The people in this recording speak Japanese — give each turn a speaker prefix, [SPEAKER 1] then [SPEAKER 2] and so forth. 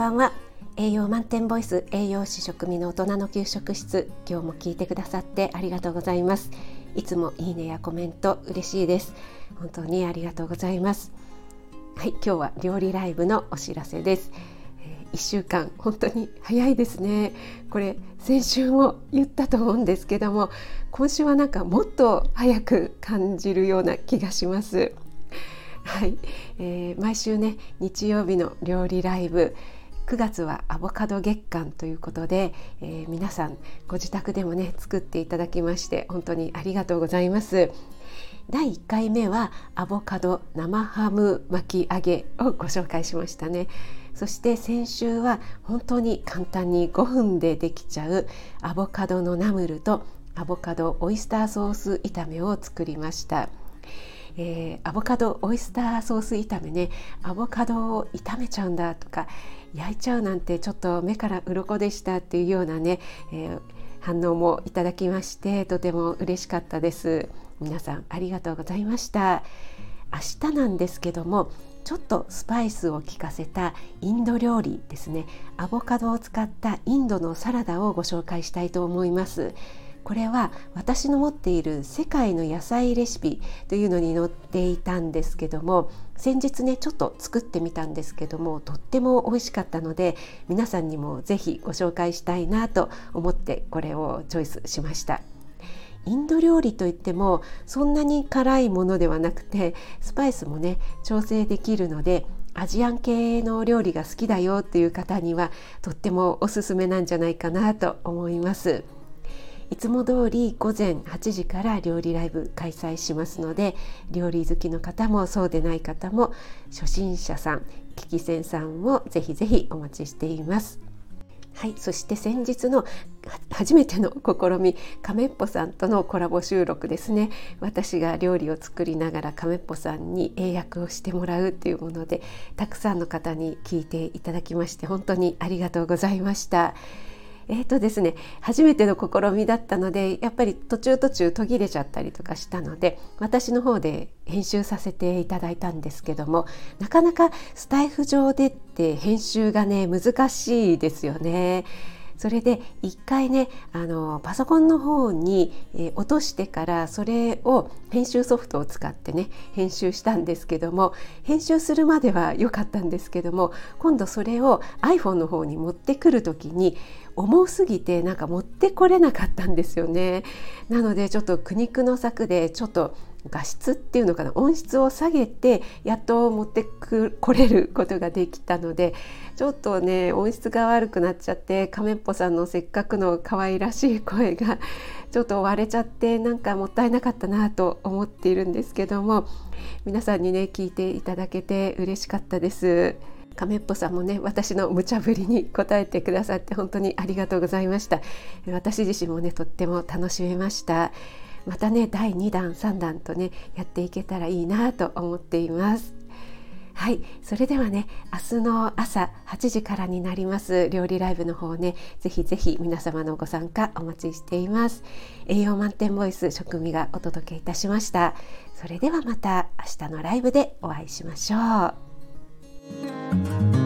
[SPEAKER 1] ばんは。栄養満点ボイス栄養士食味の大人の給食室今日も聞いてくださってありがとうございます。いつもいいねやコメント嬉しいです。本当にありがとうございます。はい今日は料理ライブのお知らせです。え1週間本当に早いですね。これ先週も言ったと思うんですけども今週はなんかもっと早く感じるような気がします。はい、えー、毎週ね日曜日の料理ライブ9月はアボカド月間ということで、えー、皆さんご自宅でもね作っていただきまして本当にありがとうございます第1回目はアボカド生ハム巻き揚げをご紹介しましたねそして先週は本当に簡単に5分でできちゃうアボカドのナムルとアボカドオイスターソース炒めを作りました。えー、アボカドオイスターソース炒めね。アボカドを炒めちゃうんだとか焼いちゃうなんてちょっと目から鱗でしたっていうようなね、えー、反応もいただきましてとても嬉しかったです。皆さんありがとうございました。明日なんですけどもちょっとスパイスを効かせたインド料理ですね。アボカドを使ったインドのサラダをご紹介したいと思います。これは私の持っている世界の野菜レシピというのに載っていたんですけども先日ねちょっと作ってみたんですけどもとっても美味しかったので皆さんにもぜひご紹介したいなと思ってこれをチョイスしました。インド料理といってもそんなに辛いものではなくてスパイスもね調整できるのでアジアン系の料理が好きだよっていう方にはとってもおすすめなんじゃないかなと思います。いつも通り午前8時から料理ライブ開催しますので料理好きの方もそうでない方も初心者さん聞き戦さんもぜひぜひお待ちしています。はい、そして先日の初めての試み亀っぽさんとのコラボ収録ですね私が料理を作りながら亀っぽさんに英訳をしてもらうっていうものでたくさんの方に聞いていただきまして本当にありがとうございました。えーとですね、初めての試みだったのでやっぱり途中途中途切れちゃったりとかしたので私の方で編集させていただいたんですけどもなかなかスタイフ上でって編集がね難しいですよね。それで一回ねあのパソコンの方に、え、落としてからそれを編集ソフトを使ってね編集したんですけども編集するまでは良かったんですけども今度それを iPhone の方に持ってくる時に重すぎてなんか持ってこれなかったんですよね。なのでちょっと苦肉の策でちょっと画質っていうのかな音質を下げてやっと持ってくこれることができたのでちょっとね音質が悪くなっちゃって亀っぽさんのせっかくの可愛らしい声がちょっと割れちゃってなんかもったいなかったなと思っているんですけども皆さんにね聞いていただけて嬉しかったです。亀っぽさんもね私の無茶ぶりに答えてくださって本当にありがとうございました私自身もねとっても楽しめましたまたね第2弾3弾とねやっていけたらいいなと思っています。はい。それではね明日の朝8時からになります料理ライブの方ねぜひぜひ皆様のご参加お待ちしています。栄養満点ボイス食味がお届けいたしました。それではまた明日のライブでお会いしましょう。